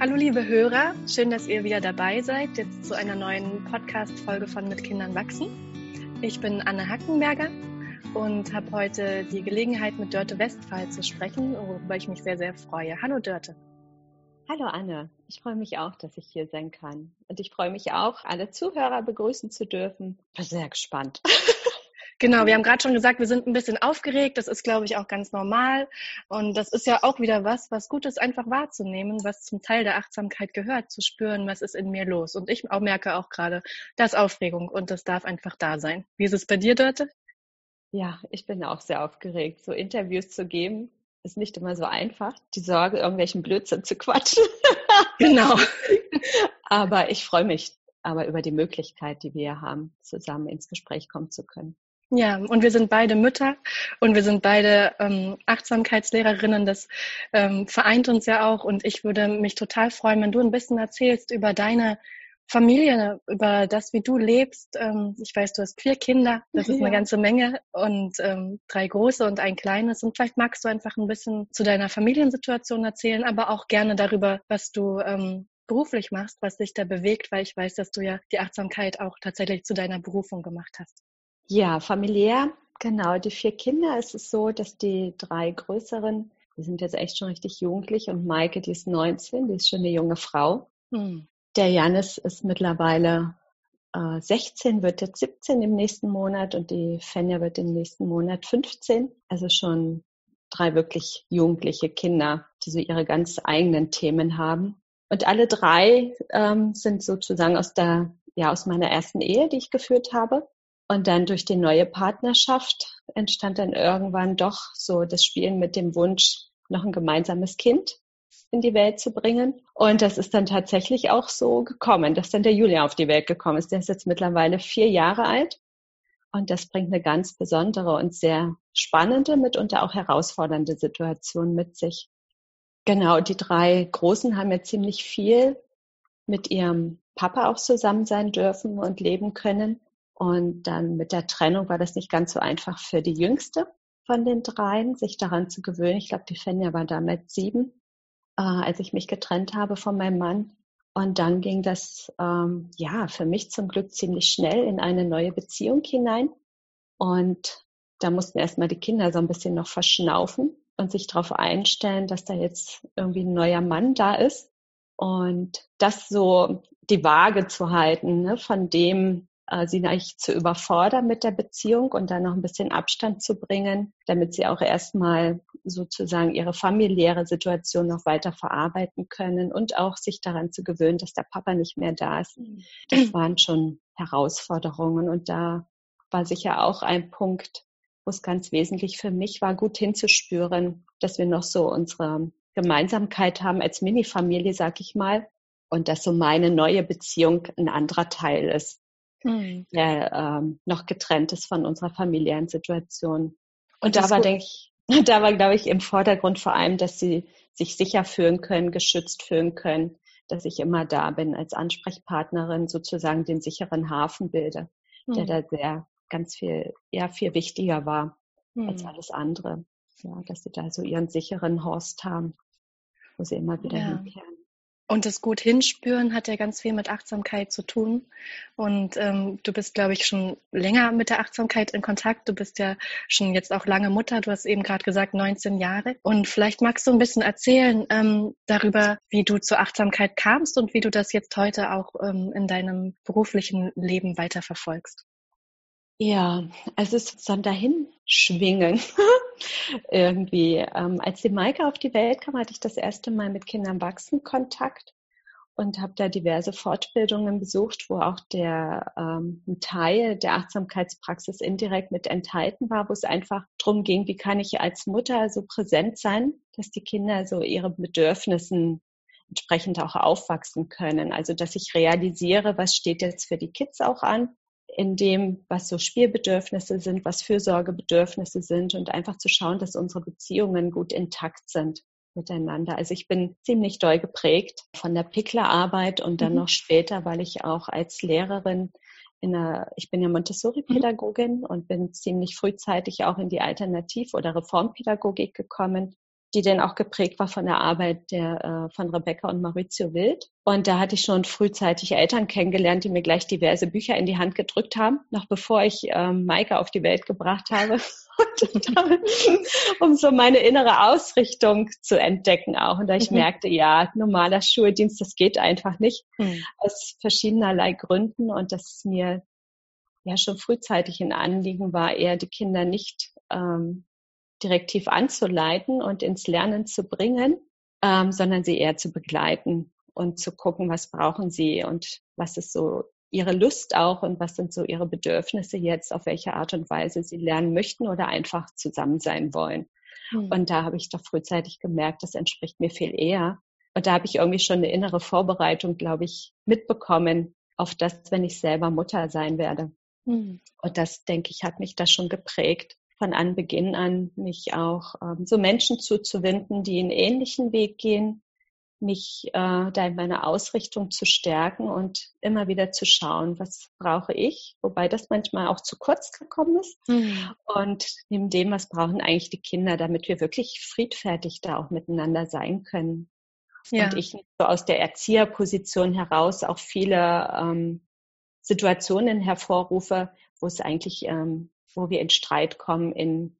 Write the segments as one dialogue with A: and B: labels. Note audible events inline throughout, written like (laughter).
A: Hallo liebe Hörer, schön, dass ihr wieder dabei seid, jetzt zu einer neuen Podcast-Folge von Mit Kindern wachsen. Ich bin Anne Hackenberger und habe heute die Gelegenheit, mit Dörte Westphal zu sprechen, worüber ich mich sehr, sehr freue. Hallo Dörte.
B: Hallo Anne, ich freue mich auch, dass ich hier sein kann. Und ich freue mich auch, alle Zuhörer begrüßen zu dürfen. Ich bin sehr gespannt. (laughs)
A: Genau, wir haben gerade schon gesagt, wir sind ein bisschen aufgeregt. Das ist, glaube ich, auch ganz normal. Und das ist ja auch wieder was, was gut ist, einfach wahrzunehmen, was zum Teil der Achtsamkeit gehört, zu spüren, was ist in mir los. Und ich auch merke auch gerade, das Aufregung und das darf einfach da sein. Wie ist es bei dir, Dörte?
B: Ja, ich bin auch sehr aufgeregt. So Interviews zu geben, ist nicht immer so einfach. Die Sorge, irgendwelchen Blödsinn zu quatschen. (laughs)
A: Genau.
B: aber ich freue mich aber über die Möglichkeit, die wir haben, zusammen ins Gespräch kommen zu können.
A: Ja, und wir sind beide Mütter und wir sind beide ähm, Achtsamkeitslehrerinnen. Das ähm, vereint uns ja auch. Und ich würde mich total freuen, wenn du ein bisschen erzählst über deine Familie, über das, wie du lebst. Ähm, ich weiß, du hast vier Kinder, das ist ja. eine ganze Menge und ähm, drei große und ein kleines. Und vielleicht magst du einfach ein bisschen zu deiner Familiensituation erzählen, aber auch gerne darüber, was du ähm, beruflich machst, was dich da bewegt, weil ich weiß, dass du ja die Achtsamkeit auch tatsächlich zu deiner Berufung gemacht hast.
B: Ja, familiär, genau. Die vier Kinder ist es so, dass die drei größeren, die sind jetzt echt schon richtig jugendlich und Maike, die ist 19, die ist schon eine junge Frau. Hm. Der Janis ist mittlerweile äh, 16, wird jetzt 17 im nächsten Monat und die Fenja wird im nächsten Monat 15. Also schon drei wirklich jugendliche Kinder, die so ihre ganz eigenen Themen haben. Und alle drei ähm, sind sozusagen aus der, ja, aus meiner ersten Ehe, die ich geführt habe. Und dann durch die neue Partnerschaft entstand dann irgendwann doch so das Spielen mit dem Wunsch, noch ein gemeinsames Kind in die Welt zu bringen. Und das ist dann tatsächlich auch so gekommen, dass dann der Julia auf die Welt gekommen ist. Der ist jetzt mittlerweile vier Jahre alt. Und das bringt eine ganz besondere und sehr spannende, mitunter auch herausfordernde Situation mit sich. Genau, die drei Großen haben ja ziemlich viel mit ihrem Papa auch zusammen sein dürfen und leben können. Und dann mit der Trennung war das nicht ganz so einfach für die Jüngste von den dreien, sich daran zu gewöhnen. Ich glaube, die Fenja war damals sieben, äh, als ich mich getrennt habe von meinem Mann. Und dann ging das, ähm, ja, für mich zum Glück ziemlich schnell in eine neue Beziehung hinein. Und da mussten erstmal die Kinder so ein bisschen noch verschnaufen und sich darauf einstellen, dass da jetzt irgendwie ein neuer Mann da ist. Und das so die Waage zu halten ne, von dem, äh, sie nicht zu überfordern mit der Beziehung und dann noch ein bisschen Abstand zu bringen, damit sie auch erstmal sozusagen ihre familiäre Situation noch weiter verarbeiten können und auch sich daran zu gewöhnen, dass der Papa nicht mehr da ist. Mhm. Das waren schon Herausforderungen und da war sicher auch ein Punkt, wo es ganz wesentlich für mich war, gut hinzuspüren, dass wir noch so unsere Gemeinsamkeit haben als Minifamilie, sag ich mal, und dass so meine neue Beziehung ein anderer Teil ist hm. der ähm, noch getrennt ist von unserer familiären Situation. Und, da war, denke ich, (laughs) da war, glaube ich, im Vordergrund vor allem, dass sie sich sicher fühlen können, geschützt fühlen können, dass ich immer da bin als Ansprechpartnerin, sozusagen den sicheren Hafen bilde, hm. der da sehr ganz viel, ja, viel wichtiger war hm. als alles andere. Ja, dass sie da so ihren sicheren Horst haben, wo sie immer wieder ja. hinkehren.
A: Und das gut hinspüren hat ja ganz viel mit Achtsamkeit zu tun. Und ähm, du bist, glaube ich, schon länger mit der Achtsamkeit in Kontakt. Du bist ja schon jetzt auch lange Mutter. Du hast eben gerade gesagt, 19 Jahre. Und vielleicht magst du ein bisschen erzählen ähm, darüber, wie du zur Achtsamkeit kamst und wie du das jetzt heute auch ähm, in deinem beruflichen Leben weiterverfolgst.
B: Ja, es ist so ein Dahinschwingen. (laughs) Irgendwie. Ähm, als die Maike auf die Welt kam, hatte ich das erste Mal mit Kindern wachsen Kontakt und habe da diverse Fortbildungen besucht, wo auch der ähm, Teil der Achtsamkeitspraxis indirekt mit enthalten war, wo es einfach darum ging, wie kann ich als Mutter so präsent sein, dass die Kinder so ihre Bedürfnissen entsprechend auch aufwachsen können. Also dass ich realisiere, was steht jetzt für die Kids auch an in dem, was so Spielbedürfnisse sind, was Fürsorgebedürfnisse sind und einfach zu schauen, dass unsere Beziehungen gut intakt sind miteinander. Also ich bin ziemlich doll geprägt von der Picklerarbeit und dann mhm. noch später, weil ich auch als Lehrerin in einer, ich bin ja Montessori-Pädagogin mhm. und bin ziemlich frühzeitig auch in die Alternativ- oder Reformpädagogik gekommen die dann auch geprägt war von der Arbeit der, äh, von Rebecca und Maurizio Wild. Und da hatte ich schon frühzeitig Eltern kennengelernt, die mir gleich diverse Bücher in die Hand gedrückt haben, noch bevor ich ähm, Maike auf die Welt gebracht habe. (laughs) um so meine innere Ausrichtung zu entdecken auch. Und da ich mhm. merkte, ja, normaler Schuldienst, das geht einfach nicht. Mhm. Aus verschiedenerlei Gründen. Und dass mir ja schon frühzeitig ein Anliegen war, eher die Kinder nicht ähm, direktiv anzuleiten und ins Lernen zu bringen, ähm, sondern sie eher zu begleiten und zu gucken, was brauchen sie und was ist so ihre Lust auch und was sind so ihre Bedürfnisse jetzt, auf welche Art und Weise sie lernen möchten oder einfach zusammen sein wollen. Mhm. Und da habe ich doch frühzeitig gemerkt, das entspricht mir viel eher. Und da habe ich irgendwie schon eine innere Vorbereitung, glaube ich, mitbekommen auf das, wenn ich selber Mutter sein werde. Mhm. Und das, denke ich, hat mich da schon geprägt von Anbeginn an, mich auch ähm, so Menschen zuzuwenden, die einen ähnlichen Weg gehen, mich äh, da in meiner Ausrichtung zu stärken und immer wieder zu schauen, was brauche ich, wobei das manchmal auch zu kurz gekommen ist. Mhm. Und neben dem, was brauchen eigentlich die Kinder, damit wir wirklich friedfertig da auch miteinander sein können. Ja. Und ich so aus der Erzieherposition heraus auch viele ähm, Situationen hervorrufe, wo es eigentlich ähm, wo wir in Streit kommen, in,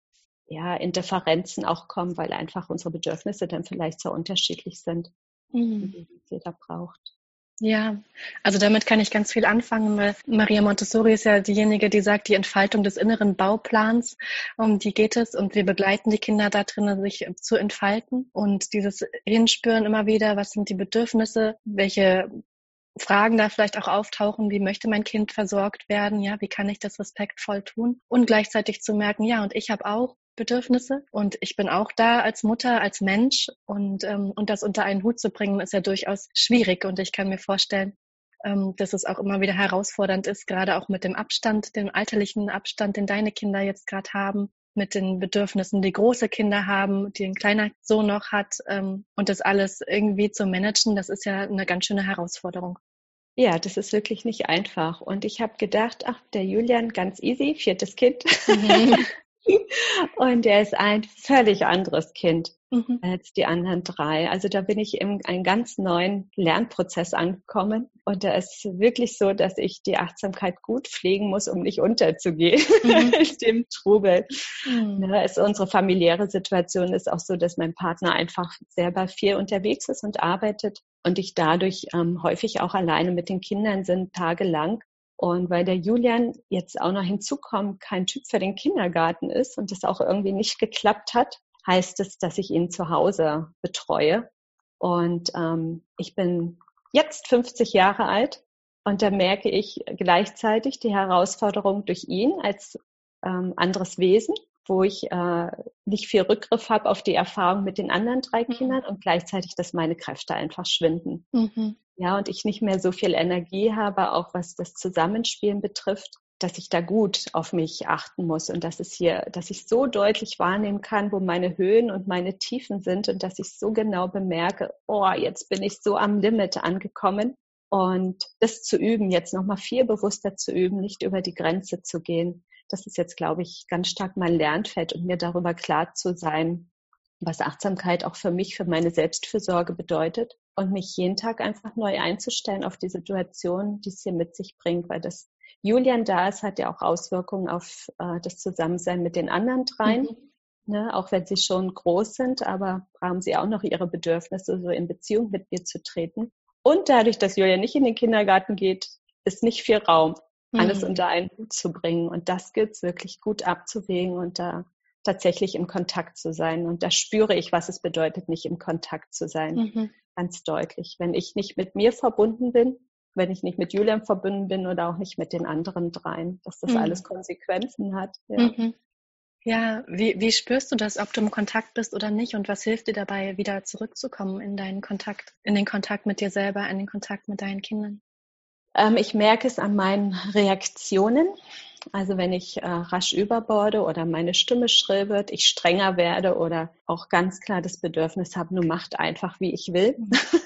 B: ja, in Differenzen auch kommen, weil einfach unsere Bedürfnisse dann vielleicht so unterschiedlich sind, mhm. die jeder braucht.
A: Ja, also damit kann ich ganz viel anfangen, weil Maria Montessori ist ja diejenige, die sagt, die Entfaltung des inneren Bauplans, um die geht es und wir begleiten die Kinder da drin, sich zu entfalten und dieses Hinspüren immer wieder, was sind die Bedürfnisse, welche Fragen da vielleicht auch auftauchen, wie möchte mein Kind versorgt werden, ja, wie kann ich das respektvoll tun und gleichzeitig zu merken, ja, und ich habe auch Bedürfnisse und ich bin auch da als Mutter, als Mensch und, ähm, und das unter einen Hut zu bringen, ist ja durchaus schwierig und ich kann mir vorstellen, ähm, dass es auch immer wieder herausfordernd ist, gerade auch mit dem Abstand, dem alterlichen Abstand, den deine Kinder jetzt gerade haben, mit den Bedürfnissen, die große Kinder haben, die ein kleiner Sohn noch hat ähm, und das alles irgendwie zu managen, das ist ja eine ganz schöne Herausforderung.
B: Ja, das ist wirklich nicht einfach. Und ich habe gedacht, ach, der Julian, ganz easy, viertes Kind. Mhm. (laughs) und er ist ein völlig anderes Kind mhm. als die anderen drei. Also da bin ich in einen ganz neuen Lernprozess angekommen. Und da ist wirklich so, dass ich die Achtsamkeit gut pflegen muss, um nicht unterzugehen mhm. (laughs) in dem Trubel. Mhm. Ja, ist unsere familiäre Situation ist auch so, dass mein Partner einfach selber viel unterwegs ist und arbeitet und ich dadurch ähm, häufig auch alleine mit den Kindern sind, tagelang. Und weil der Julian jetzt auch noch hinzukommt, kein Typ für den Kindergarten ist und das auch irgendwie nicht geklappt hat, heißt es, dass ich ihn zu Hause betreue. Und ähm, ich bin jetzt 50 Jahre alt und da merke ich gleichzeitig die Herausforderung durch ihn als ähm, anderes Wesen wo ich äh, nicht viel Rückgriff habe auf die Erfahrung mit den anderen drei mhm. Kindern und gleichzeitig, dass meine Kräfte einfach schwinden. Mhm. Ja, und ich nicht mehr so viel Energie habe, auch was das Zusammenspielen betrifft, dass ich da gut auf mich achten muss und dass es hier, dass ich so deutlich wahrnehmen kann, wo meine Höhen und meine Tiefen sind und dass ich so genau bemerke, oh, jetzt bin ich so am Limit angekommen. Und das zu üben, jetzt nochmal viel bewusster zu üben, nicht über die Grenze zu gehen, das ist jetzt, glaube ich, ganz stark mein Lernfeld und mir darüber klar zu sein, was Achtsamkeit auch für mich, für meine Selbstfürsorge bedeutet und mich jeden Tag einfach neu einzustellen auf die Situation, die es hier mit sich bringt, weil das Julian da ist, hat ja auch Auswirkungen auf äh, das Zusammensein mit den anderen dreien. Mhm. Ne, auch wenn sie schon groß sind, aber haben sie auch noch ihre Bedürfnisse, so in Beziehung mit mir zu treten. Und dadurch, dass Julian nicht in den Kindergarten geht, ist nicht viel Raum alles mhm. unter einen Hut zu bringen. Und das gilt es wirklich gut abzuwägen und da tatsächlich im Kontakt zu sein. Und da spüre ich, was es bedeutet, nicht im Kontakt zu sein. Mhm. Ganz deutlich. Wenn ich nicht mit mir verbunden bin, wenn ich nicht mit Julian verbunden bin oder auch nicht mit den anderen dreien, dass das mhm. alles Konsequenzen hat.
A: Ja. Mhm. Ja, wie, wie spürst du das, ob du im Kontakt bist oder nicht? Und was hilft dir dabei, wieder zurückzukommen in deinen Kontakt, in den Kontakt mit dir selber, in den Kontakt mit deinen Kindern?
B: Ähm, ich merke es an meinen Reaktionen. Also wenn ich äh, rasch überborde oder meine Stimme schrill wird, ich strenger werde oder auch ganz klar das Bedürfnis habe, nur macht einfach, wie ich will.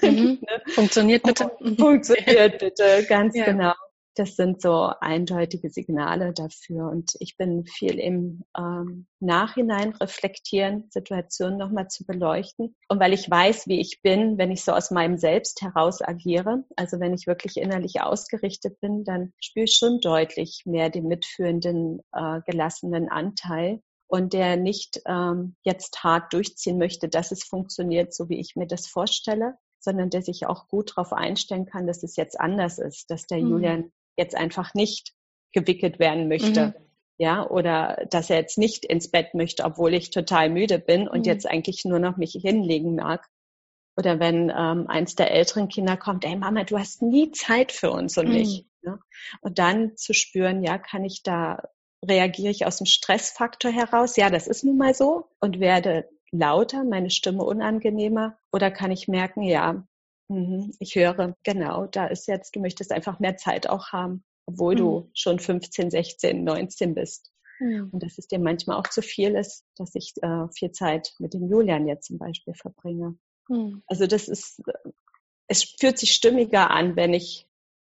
A: Mhm. (laughs) ne? Funktioniert bitte.
B: Funktioniert bitte, ganz ja. genau. Das sind so eindeutige Signale dafür. Und ich bin viel im ähm, Nachhinein reflektieren, Situationen nochmal zu beleuchten. Und weil ich weiß, wie ich bin, wenn ich so aus meinem Selbst heraus agiere, also wenn ich wirklich innerlich ausgerichtet bin, dann spüre ich schon deutlich mehr den mitführenden, äh, gelassenen Anteil und der nicht ähm, jetzt hart durchziehen möchte, dass es funktioniert, so wie ich mir das vorstelle, sondern der sich auch gut darauf einstellen kann, dass es jetzt anders ist, dass der mhm. Julian jetzt einfach nicht gewickelt werden möchte. Mhm. Ja, oder dass er jetzt nicht ins Bett möchte, obwohl ich total müde bin und mhm. jetzt eigentlich nur noch mich hinlegen mag. Oder wenn ähm, eins der älteren Kinder kommt, ey Mama, du hast nie Zeit für uns und mich. Mhm. Ja? Und dann zu spüren, ja, kann ich da, reagiere ich aus dem Stressfaktor heraus? Ja, das ist nun mal so und werde lauter, meine Stimme unangenehmer? Oder kann ich merken, ja, Mhm, ich höre, genau, da ist jetzt, du möchtest einfach mehr Zeit auch haben, obwohl mhm. du schon 15, 16, 19 bist. Mhm. Und dass es dir manchmal auch zu viel ist, dass ich äh, viel Zeit mit dem Julian jetzt zum Beispiel verbringe. Mhm. Also das ist, es fühlt sich stimmiger an, wenn ich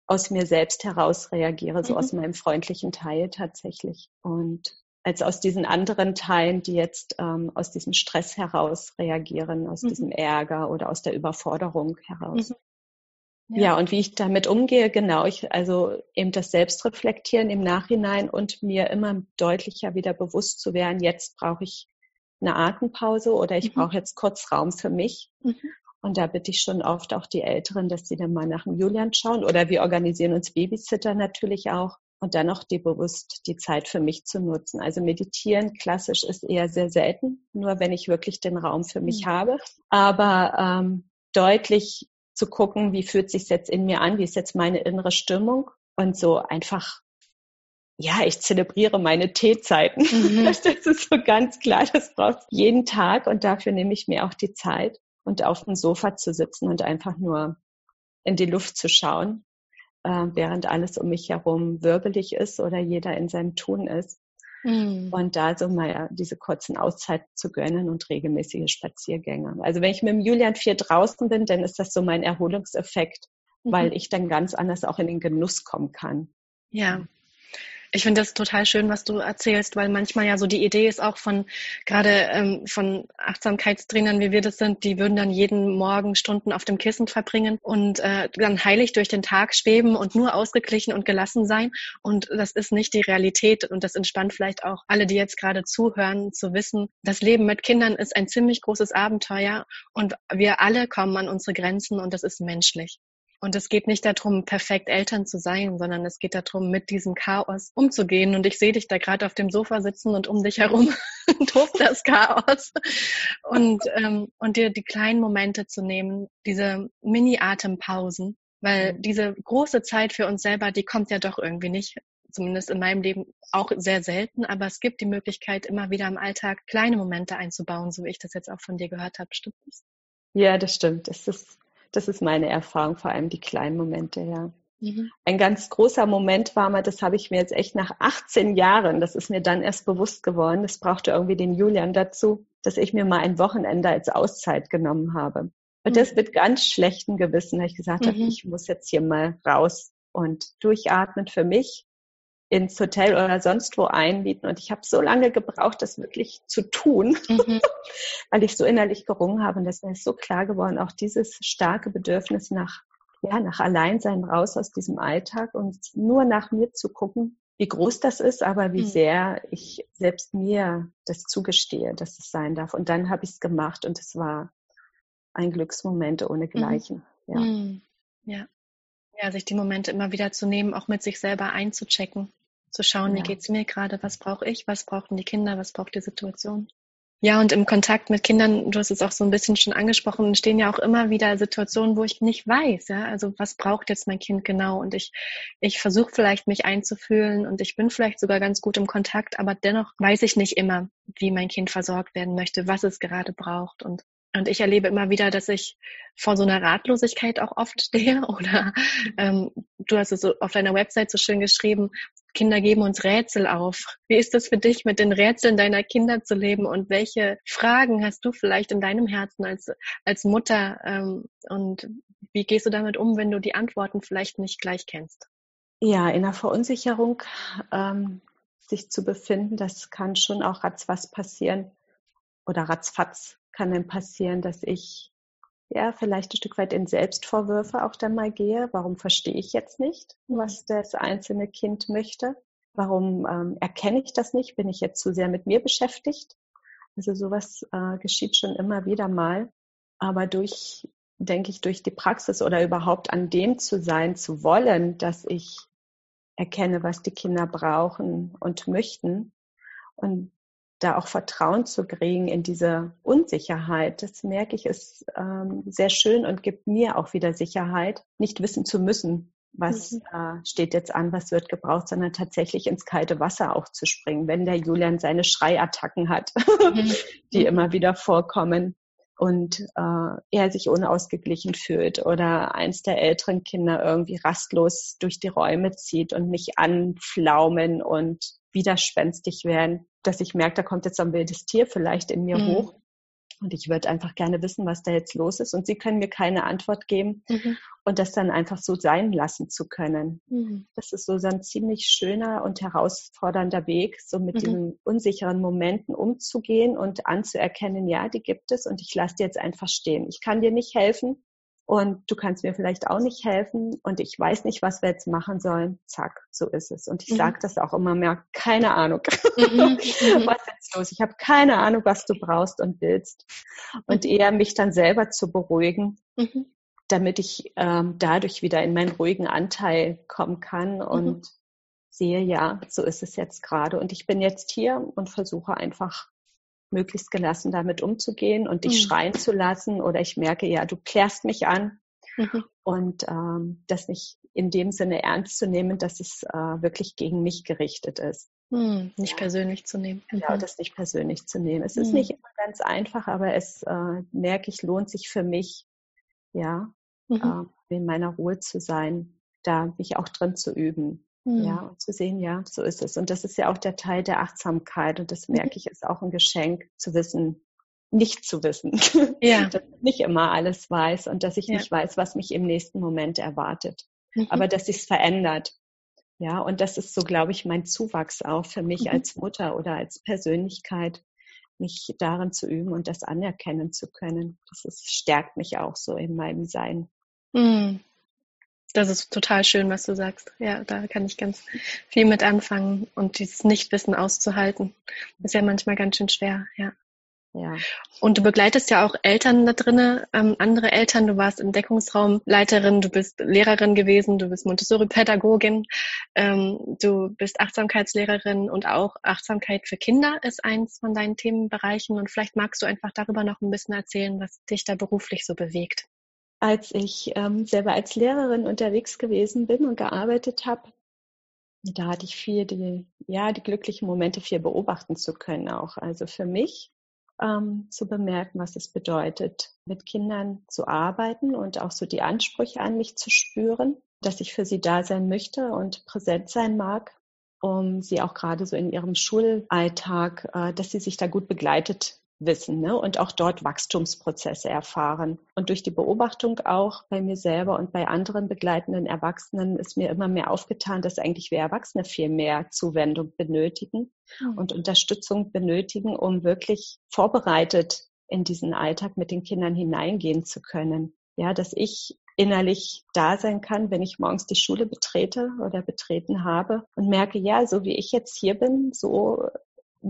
B: aus mir selbst heraus reagiere, so aus mhm. meinem freundlichen Teil tatsächlich. Und als aus diesen anderen Teilen, die jetzt ähm, aus diesem Stress heraus reagieren, aus mhm. diesem Ärger oder aus der Überforderung heraus. Mhm. Ja. ja. und wie ich damit umgehe, genau, ich, also eben das Selbstreflektieren im Nachhinein und mir immer deutlicher wieder bewusst zu werden, jetzt brauche ich eine Atempause oder ich mhm. brauche jetzt kurz Raum für mich. Mhm. Und da bitte ich schon oft auch die Älteren, dass sie dann mal nach dem Julian schauen. Oder wir organisieren uns Babysitter natürlich auch, und dann noch die bewusst die Zeit für mich zu nutzen. Also meditieren klassisch ist eher sehr selten, nur wenn ich wirklich den Raum für mich mhm. habe. Aber ähm, deutlich zu gucken, wie fühlt sich jetzt in mir an, wie ist jetzt meine innere Stimmung und so einfach ja, ich zelebriere meine Teezeiten. Mhm. (laughs) Das ist so ganz klar, das braucht jeden Tag und dafür nehme ich mir auch die Zeit und auf dem Sofa zu sitzen und einfach nur in die Luft zu schauen äh, während alles um mich herum wirbelig ist oder jeder in seinem Tun ist. Mhm. Und da so mal diese kurzen Auszeiten zu gönnen und regelmäßige Spaziergänge. Also wenn ich mit dem Julian viel draußen bin, dann ist das so mein Erholungseffekt, mhm. weil ich dann ganz anders auch in den Genuss kommen kann.
A: Ja, ich finde das total schön, was du erzählst, weil manchmal ja so die Idee ist auch von gerade ähm, von Achtsamkeitstrainern, wie wir das sind, die würden dann jeden Morgen Stunden auf dem Kissen verbringen und äh, dann heilig durch den Tag schweben und nur ausgeglichen und gelassen sein. Und das ist nicht die Realität und das entspannt vielleicht auch alle, die jetzt gerade zuhören, zu wissen, das Leben mit Kindern ist ein ziemlich großes Abenteuer und wir alle kommen an unsere Grenzen und das ist menschlich. Und es geht nicht darum, perfekt Eltern zu sein, sondern es geht darum, mit diesem Chaos umzugehen. Und ich sehe dich da gerade auf dem Sofa sitzen und um dich herum (laughs) tobt das Chaos. Und, ähm, und dir die kleinen Momente zu nehmen, diese Mini-Atempausen, weil mhm. diese große Zeit für uns selber, die kommt ja doch irgendwie nicht. Zumindest in meinem Leben auch sehr selten, aber es gibt die Möglichkeit, immer wieder im Alltag kleine Momente einzubauen, so wie ich das jetzt auch von dir gehört habe. Stimmt das?
B: Ja, das stimmt. Das ist das ist meine Erfahrung, vor allem die kleinen Momente, ja. Mhm. Ein ganz großer Moment war mal, das habe ich mir jetzt echt nach 18 Jahren, das ist mir dann erst bewusst geworden, das brauchte irgendwie den Julian dazu, dass ich mir mal ein Wochenende als Auszeit genommen habe. Und mhm. das mit ganz schlechtem Gewissen, dass ich gesagt mhm. habe, ich muss jetzt hier mal raus und durchatmen für mich ins Hotel oder sonst wo einbieten. Und ich habe so lange gebraucht, das wirklich zu tun, mhm. (laughs) weil ich so innerlich gerungen habe. Und das ist so klar geworden, auch dieses starke Bedürfnis nach, ja, nach Alleinsein raus aus diesem Alltag und nur nach mir zu gucken, wie groß das ist, aber wie mhm. sehr ich selbst mir das zugestehe, dass es sein darf. Und dann habe ich es gemacht und es war ein Glücksmoment ohnegleichen. Mhm. Ja.
A: Mhm. ja. Ja, sich die Momente immer wieder zu nehmen, auch mit sich selber einzuchecken, zu schauen, ja. wie geht's mir gerade, was brauche ich, was brauchen die Kinder, was braucht die Situation. Ja, und im Kontakt mit Kindern, du hast es auch so ein bisschen schon angesprochen, stehen ja auch immer wieder Situationen, wo ich nicht weiß, ja, also was braucht jetzt mein Kind genau? Und ich, ich versuche vielleicht mich einzufühlen und ich bin vielleicht sogar ganz gut im Kontakt, aber dennoch weiß ich nicht immer, wie mein Kind versorgt werden möchte, was es gerade braucht. Und und ich erlebe immer wieder, dass ich vor so einer Ratlosigkeit auch oft stehe. (laughs) Oder ähm, du hast es so auf deiner Website so schön geschrieben, Kinder geben uns Rätsel auf. Wie ist es für dich, mit den Rätseln deiner Kinder zu leben? Und welche Fragen hast du vielleicht in deinem Herzen als, als Mutter? Ähm, und wie gehst du damit um, wenn du die Antworten vielleicht nicht gleich kennst?
B: Ja, in der Verunsicherung ähm, sich zu befinden, das kann schon auch ratzfatz passieren oder ratzfatz kann dann passieren, dass ich ja vielleicht ein Stück weit in Selbstvorwürfe auch dann mal gehe. Warum verstehe ich jetzt nicht, was das einzelne Kind möchte? Warum ähm, erkenne ich das nicht? Bin ich jetzt zu sehr mit mir beschäftigt? Also sowas äh, geschieht schon immer wieder mal. Aber durch, denke ich, durch die Praxis oder überhaupt an dem zu sein, zu wollen, dass ich erkenne, was die Kinder brauchen und möchten und da auch Vertrauen zu kriegen in diese Unsicherheit, das merke ich, ist ähm, sehr schön und gibt mir auch wieder Sicherheit, nicht wissen zu müssen, was mhm. äh, steht jetzt an, was wird gebraucht, sondern tatsächlich ins kalte Wasser auch zu springen, wenn der Julian seine Schreiattacken hat, (laughs) mhm. die mhm. immer wieder vorkommen und äh, er sich unausgeglichen fühlt oder eins der älteren Kinder irgendwie rastlos durch die Räume zieht und mich anflaumen und widerspenstig werden, dass ich merke, da kommt jetzt ein wildes Tier vielleicht in mir mhm. hoch und ich würde einfach gerne wissen, was da jetzt los ist. Und sie können mir keine Antwort geben mhm. und das dann einfach so sein lassen zu können. Mhm. Das ist so, ein ziemlich schöner und herausfordernder Weg, so mit mhm. diesen unsicheren Momenten umzugehen und anzuerkennen, ja, die gibt es und ich lasse die jetzt einfach stehen. Ich kann dir nicht helfen, und du kannst mir vielleicht auch nicht helfen und ich weiß nicht, was wir jetzt machen sollen. Zack, so ist es. Und ich mhm. sage das auch immer mehr, keine Ahnung, mhm. mhm. (laughs) was ist jetzt los? Ich habe keine Ahnung, was du brauchst und willst. Und mhm. eher mich dann selber zu beruhigen, mhm. damit ich ähm, dadurch wieder in meinen ruhigen Anteil kommen kann und mhm. sehe, ja, so ist es jetzt gerade. Und ich bin jetzt hier und versuche einfach möglichst gelassen damit umzugehen und dich mhm. schreien zu lassen oder ich merke, ja, du klärst mich an mhm. und ähm, das nicht in dem Sinne ernst zu nehmen, dass es äh, wirklich gegen mich gerichtet ist.
A: Mhm. Nicht ja. persönlich zu nehmen.
B: Genau, mhm. das nicht persönlich zu nehmen. Es ist mhm. nicht immer ganz einfach, aber es äh, merke ich, lohnt sich für mich, ja, äh, in meiner Ruhe zu sein, da mich auch drin zu üben. Ja, hm. und zu sehen, ja, so ist es. Und das ist ja auch der Teil der Achtsamkeit. Und das mhm. merke ich, ist auch ein Geschenk, zu wissen, nicht zu wissen. (laughs) Ja. dass ich nicht immer alles weiß und dass ich ja. nicht weiß, was mich im nächsten Moment erwartet. Mhm. Aber dass sich verändert. Ja, und das ist so, glaube ich, mein Zuwachs auch für mich mhm. als Mutter oder als Persönlichkeit, mich darin zu üben und das anerkennen zu können. Das ist, stärkt mich auch so in meinem Sein.
A: Mhm. Das ist total schön, was du sagst. Ja, da kann ich ganz viel mit anfangen und dieses Nichtwissen auszuhalten. Ist ja manchmal ganz schön schwer, ja. Ja. Und du begleitest ja auch Eltern da drinnen, ähm, andere Eltern. Du warst Entdeckungsraumleiterin, du bist Lehrerin gewesen, du bist Montessori-Pädagogin, ähm, du bist Achtsamkeitslehrerin und auch Achtsamkeit für Kinder ist eins von deinen Themenbereichen. Und vielleicht magst du einfach darüber noch ein bisschen erzählen, was dich da beruflich so bewegt
B: als ich ähm, selber als Lehrerin unterwegs gewesen bin und gearbeitet habe, da hatte ich viel die, ja, die glücklichen Momente viel beobachten zu können auch. Also für mich ähm, zu bemerken, was es bedeutet, mit Kindern zu arbeiten und auch so die Ansprüche an mich zu spüren, dass ich für sie da sein möchte und präsent sein mag, um sie auch gerade so in ihrem Schulalltag, äh, dass sie sich da gut begleitet wissen ne? und auch dort Wachstumsprozesse erfahren. Und durch die Beobachtung auch bei mir selber und bei anderen begleitenden Erwachsenen ist mir immer mehr aufgetan, dass eigentlich wir Erwachsene viel mehr Zuwendung benötigen mhm. und Unterstützung benötigen, um wirklich vorbereitet in diesen Alltag mit den Kindern hineingehen zu können. Ja, dass ich innerlich da sein kann, wenn ich morgens die Schule betrete oder betreten habe und merke, ja, so wie ich jetzt hier bin, so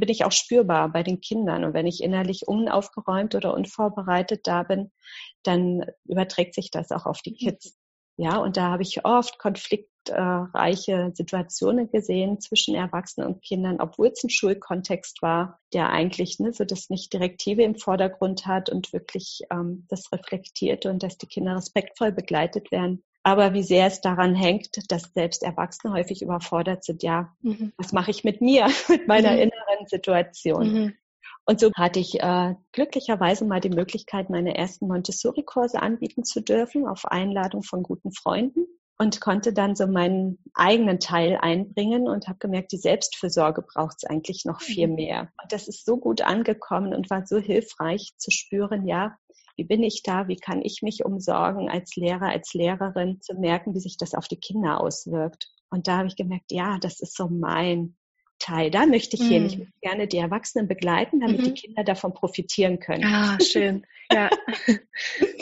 B: bin ich auch spürbar bei den Kindern. Und wenn ich innerlich unaufgeräumt oder unvorbereitet da bin, dann überträgt sich das auch auf die mhm. Kids. Ja, und da habe ich oft konfliktreiche Situationen gesehen zwischen Erwachsenen und Kindern, obwohl es ein Schulkontext war, der eigentlich ne, so das Nicht-Direktive im Vordergrund hat und wirklich ähm, das reflektiert und dass die Kinder respektvoll begleitet werden aber wie sehr es daran hängt, dass selbst Erwachsene häufig überfordert sind, ja, mhm. was mache ich mit mir, (laughs) mit meiner mhm. inneren Situation? Mhm. Und so hatte ich äh, glücklicherweise mal die Möglichkeit, meine ersten Montessori-Kurse anbieten zu dürfen, auf Einladung von guten Freunden und konnte dann so meinen eigenen Teil einbringen und habe gemerkt, die Selbstfürsorge braucht es eigentlich noch viel mhm. mehr. Und das ist so gut angekommen und war so hilfreich zu spüren, ja, wie bin ich da? Wie kann ich mich umsorgen als Lehrer, als Lehrerin, zu merken, wie sich das auf die Kinder auswirkt? Und da habe ich gemerkt, ja, das ist so mein Teil. Da möchte ich mhm. hin. Ich möchte gerne die Erwachsenen begleiten, damit mhm. die Kinder davon profitieren können.
A: Ah, schön. Ja. (laughs)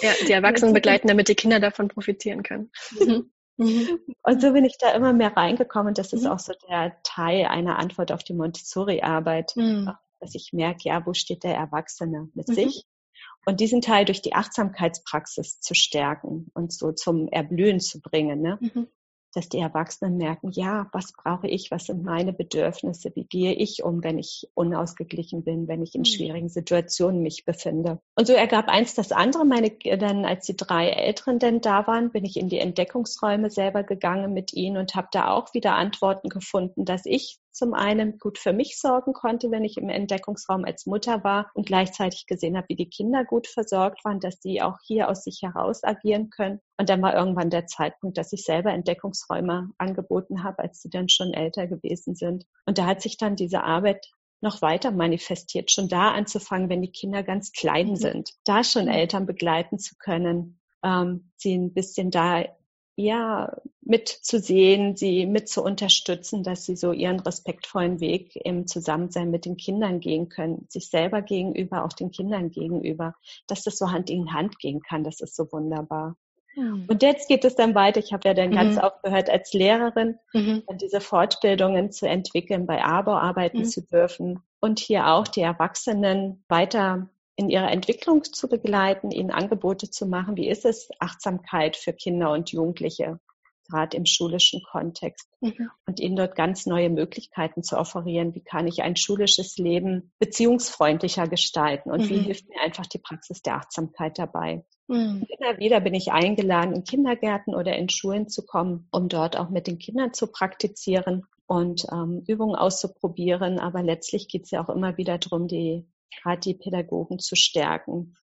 A: ja, die Erwachsenen begleiten, damit die Kinder davon profitieren können. Mhm.
B: mhm. Und so bin ich da immer mehr reingekommen. Und das ist mhm. auch so der Teil einer Antwort auf die Montessori-Arbeit, mhm. dass ich merke, ja, wo steht der Erwachsene mit sich? Und diesen Teil durch die Achtsamkeitspraxis zu stärken und so zum Erblühen zu bringen. Ne? Mhm dass die Erwachsenen merken, ja, was brauche ich, was sind meine Bedürfnisse, wie gehe ich um, wenn ich unausgeglichen bin, wenn ich in mhm. schwierigen Situationen mich befinde. Und so ergab eins das andere. Meine, dann, als die drei Älteren denn da waren, bin ich in die Entdeckungsräume selber gegangen mit ihnen und habe da auch wieder Antworten gefunden, dass ich zum einen gut für mich sorgen konnte, wenn ich im Entdeckungsraum als Mutter war und gleichzeitig gesehen habe, wie die Kinder gut versorgt waren, dass sie auch hier aus sich heraus agieren können. Und dann war irgendwann der Zeitpunkt, dass ich selber Entdeckungsräume angeboten habe, als sie dann schon älter gewesen sind. Und da hat sich dann diese Arbeit noch weiter manifestiert, schon da anzufangen, wenn die Kinder ganz klein mhm. sind, da schon mhm. Eltern begleiten zu können, ähm, sie ein bisschen da ja, mitzusehen, sie mit zu unterstützen, dass sie so ihren respektvollen Weg im Zusammensein mit den Kindern gehen können, sich selber gegenüber, auch den Kindern gegenüber, dass das so Hand in Hand gehen kann, das ist so wunderbar. Mhm. Und jetzt geht es dann weiter. Ich habe ja dann mhm. ganz aufgehört, als Lehrerin mhm. diese Fortbildungen zu entwickeln, bei ABO arbeiten mhm. zu dürfen und hier auch die Erwachsenen weiter in ihrer Entwicklung zu begleiten, ihnen Angebote zu machen. Wie ist es, Achtsamkeit für Kinder und Jugendliche, gerade im schulischen Kontext, mhm. und ihnen dort ganz neue Möglichkeiten zu offerieren. Wie kann ich ein schulisches Leben beziehungsfreundlicher gestalten und mhm. wie hilft mir einfach die Praxis der Achtsamkeit dabei? Mhm. Immer wieder bin ich eingeladen, in Kindergärten oder in Schulen zu kommen, um dort auch mit den Kindern zu praktizieren und ähm, Übungen auszuprobieren. Aber letztlich geht es ja auch immer wieder darum, die gerade die Pädagogen zu stärken,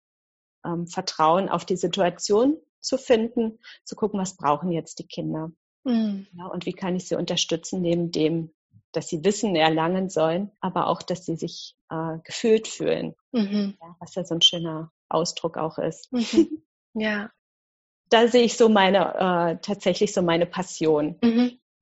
B: ähm, Vertrauen auf die Situation zu finden, zu gucken, was brauchen jetzt die Kinder mhm. ja, und wie kann ich sie unterstützen, neben dem, dass sie Wissen erlangen sollen, aber auch, dass sie sich äh, gefühlt fühlen, mhm. ja, was ja so ein schöner Ausdruck auch ist. Mhm. (laughs)
A: Ja.
B: Da sehe ich so meine, äh, tatsächlich so meine Passion.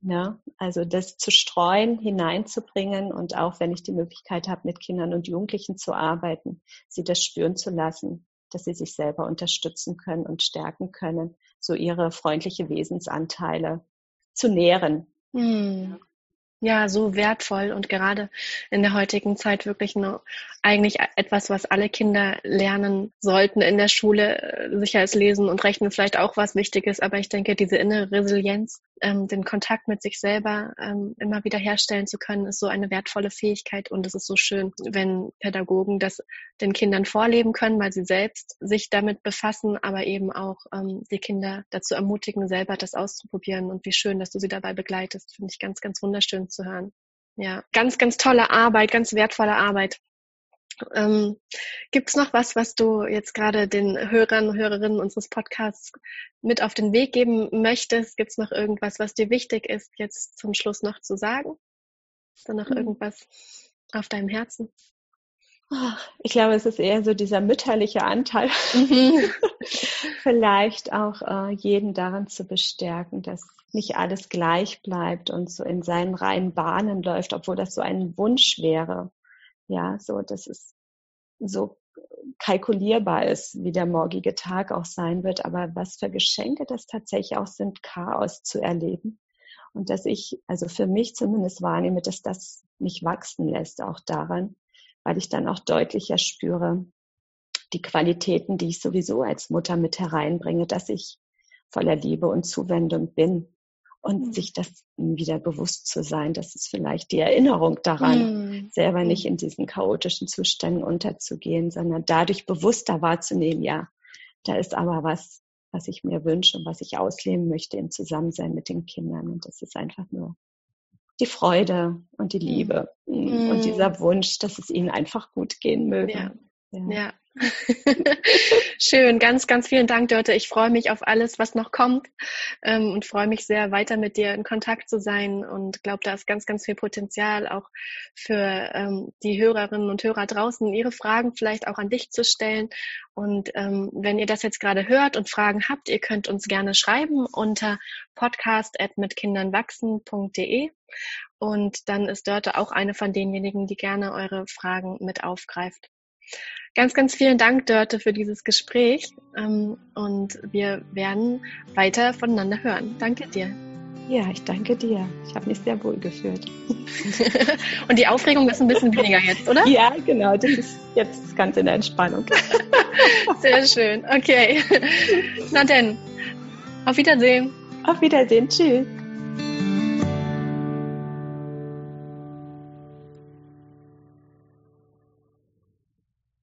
B: Ja, also das zu streuen, hineinzubringen und auch wenn ich die Möglichkeit habe, mit Kindern und Jugendlichen zu arbeiten, sie das spüren zu lassen, dass sie sich selber unterstützen können und stärken können, so ihre freundliche Wesensanteile zu nähren.
A: Hm. Ja, so wertvoll und gerade in der heutigen Zeit wirklich nur eigentlich etwas, was alle Kinder lernen sollten in der Schule. Äh, sicher ist Lesen und Rechnen vielleicht auch was Wichtiges, aber ich denke, diese innere Resilienz ähm, den Kontakt mit sich selber ähm, immer wieder herstellen zu können, ist so eine wertvolle Fähigkeit. Und es ist so schön, wenn Pädagogen das den Kindern vorleben können, weil sie selbst sich damit befassen, aber eben auch ähm, die Kinder dazu ermutigen, selber das auszuprobieren. Und wie schön, dass du sie dabei begleitest, finde ich ganz, ganz wunderschön zu hören. Ja, ganz, ganz tolle Arbeit, ganz wertvolle Arbeit. Ähm, Gibt es noch was, was du jetzt gerade den Hörern und Hörerinnen unseres Podcasts mit auf den Weg geben möchtest? Gibt es noch irgendwas, was dir wichtig ist, jetzt zum Schluss noch zu sagen? Ist da noch mhm. irgendwas auf deinem Herzen?
B: Ich glaube, es ist eher so dieser mütterliche Anteil. Mhm. (laughs) Vielleicht auch äh, jeden darin zu bestärken, dass nicht alles gleich bleibt und so in seinen reinen Bahnen läuft, obwohl das so ein Wunsch wäre. Ja, so, dass es so kalkulierbar ist, wie der morgige Tag auch sein wird, aber was für Geschenke das tatsächlich auch sind, Chaos zu erleben. Und dass ich, also für mich zumindest wahrnehme, dass das mich wachsen lässt, auch daran, weil ich dann auch deutlicher spüre, die Qualitäten, die ich sowieso als Mutter mit hereinbringe, dass ich voller Liebe und Zuwendung bin und mhm. sich das wieder bewusst zu sein, dass es vielleicht die Erinnerung daran, mhm. selber nicht in diesen chaotischen Zuständen unterzugehen, sondern dadurch bewusster wahrzunehmen, ja, da ist aber was, was ich mir wünsche und was ich ausleben möchte im Zusammensein mit den Kindern. Und das ist einfach nur die Freude und die Liebe mhm. und dieser Wunsch, dass es ihnen einfach gut gehen möge.
A: Ja. Ja. ja. (laughs) Schön, ganz, ganz vielen Dank, Dörte. Ich freue mich auf alles, was noch kommt ähm, und freue mich sehr, weiter mit dir in Kontakt zu sein und glaube, da ist ganz, ganz viel Potenzial auch für ähm, die Hörerinnen und Hörer draußen, ihre Fragen vielleicht auch an dich zu stellen. Und ähm, wenn ihr das jetzt gerade hört und Fragen habt, ihr könnt uns gerne schreiben unter podcast.mitkindernwachsen.de und dann ist Dörte auch eine von denjenigen, die gerne eure Fragen mit aufgreift. Ganz, ganz vielen Dank, Dörte, für dieses Gespräch. Ähm, und wir werden weiter voneinander hören. Danke dir.
B: Ja, ich danke dir. Ich habe mich sehr wohl gefühlt. (laughs)
A: und die Aufregung ist ein bisschen weniger jetzt, oder?
B: Ja, genau. Das ist jetzt ganz in der Entspannung. (laughs)
A: sehr schön. Okay. Na denn, auf Wiedersehen.
B: Auf Wiedersehen. Tschüss.